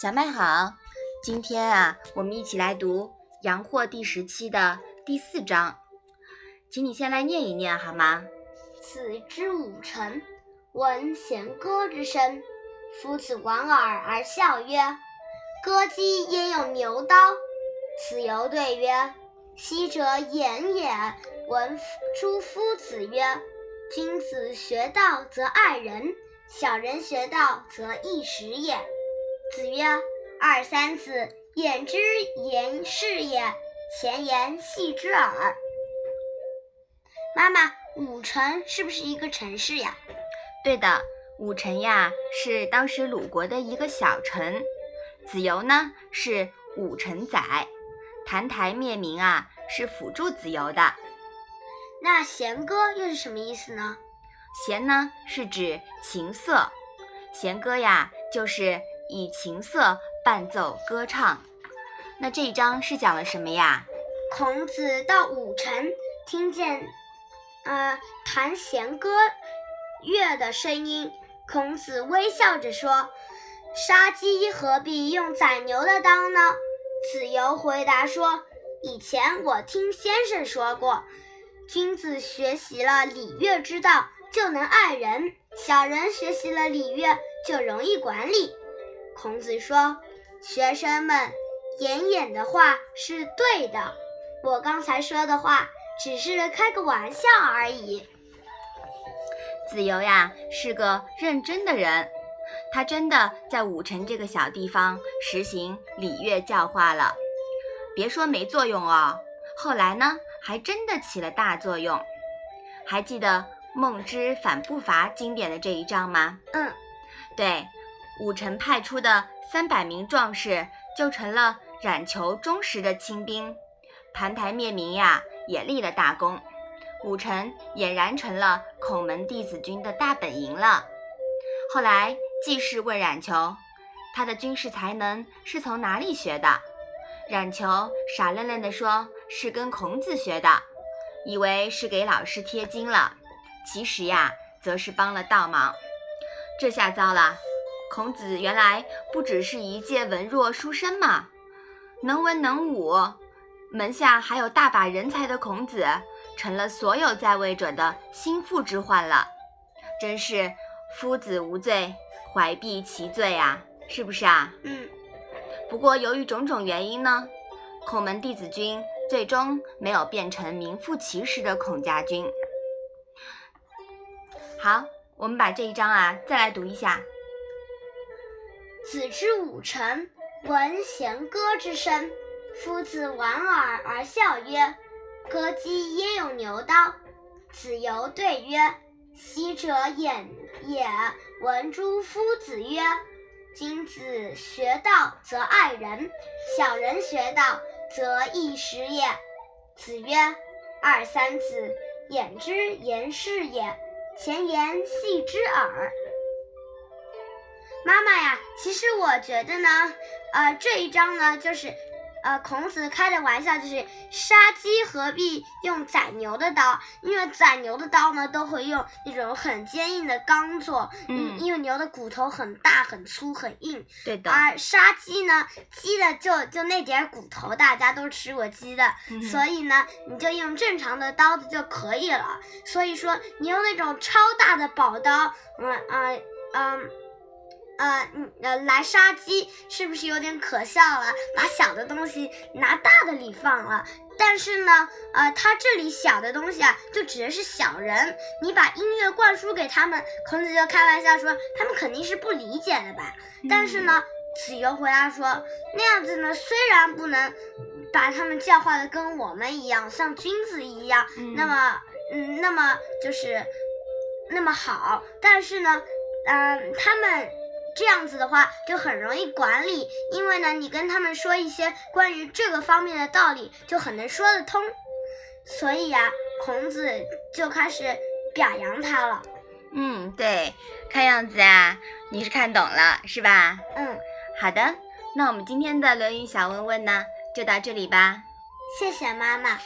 小麦好，今天啊，我们一起来读《阳货》第十期的第四章，请你先来念一念好吗？子之五臣，闻弦歌之声，夫子莞尔而笑曰：“歌姬焉有牛刀？”子游对曰：“昔者演也。”闻诸夫子曰：“君子学道则爱人，小人学道则易时也。”子曰：“二三子，言之言是也，前言戏之耳。”妈妈，武城是不是一个城市呀？对的，武城呀是当时鲁国的一个小城。子游呢是武城宰，澹台灭明啊是辅助子游的。那弦歌又是什么意思呢？弦呢是指琴瑟，弦歌呀就是。以琴瑟伴奏歌唱，那这一章是讲了什么呀？孔子到武城，听见，呃，弹弦歌乐的声音。孔子微笑着说：“杀鸡何必用宰牛的刀呢？”子游回答说：“以前我听先生说过，君子学习了礼乐之道，就能爱人；小人学习了礼乐，就容易管理。”孔子说：“学生们，演演的话是对的，我刚才说的话只是开个玩笑而已。”子游呀是个认真的人，他真的在武城这个小地方实行礼乐教化了。别说没作用哦，后来呢还真的起了大作用。还记得孟之反不伐经典的这一章吗？嗯，对。武臣派出的三百名壮士就成了冉求忠实的亲兵，盘台灭明呀也立了大功，武臣俨然成了孔门弟子军的大本营了。后来季氏问冉求，他的军事才能是从哪里学的？冉求傻愣愣地说：“是跟孔子学的。”以为是给老师贴金了，其实呀，则是帮了倒忙。这下糟了。孔子原来不只是一介文弱书生嘛，能文能武，门下还有大把人才的孔子，成了所有在位者的心腹之患了。真是夫子无罪，怀璧其罪啊，是不是啊？嗯。不过由于种种原因呢，孔门弟子军最终没有变成名副其实的孔家军。好，我们把这一章啊再来读一下。子之武臣，闻弦歌之声，夫子莞尔而笑曰：“歌姬焉有牛刀？”子游对曰：“昔者演也。”闻诸夫子曰：“君子学道则爱人，小人学道则易时也。”子曰：“二三子，偃之言是也，前言戏之耳。”妈妈呀，其实我觉得呢，呃，这一章呢，就是，呃，孔子开的玩笑，就是杀鸡何必用宰牛的刀？因为宰牛的刀呢，都会用那种很坚硬的钢做，嗯，因为牛的骨头很大、很粗、很硬。对的。而杀鸡呢，鸡的就就那点骨头，大家都吃过鸡的，所以呢，你就用正常的刀子就可以了。所以说，你用那种超大的宝刀，嗯嗯嗯。呃，呃，来杀鸡是不是有点可笑了？把小的东西拿大的里放了，但是呢，呃，他这里小的东西啊，就指的是小人。你把音乐灌输给他们，孔子就开玩笑说，他们肯定是不理解的吧？但是呢，子游回答说，那样子呢，虽然不能把他们教化的跟我们一样，像君子一样，那么，嗯，那么就是那么好，但是呢，嗯，他们。这样子的话就很容易管理，因为呢，你跟他们说一些关于这个方面的道理，就很能说得通。所以呀，孔子就开始表扬他了。嗯，对，看样子啊，你是看懂了，是吧？嗯，好的，那我们今天的《论语》小问问呢，就到这里吧。谢谢妈妈。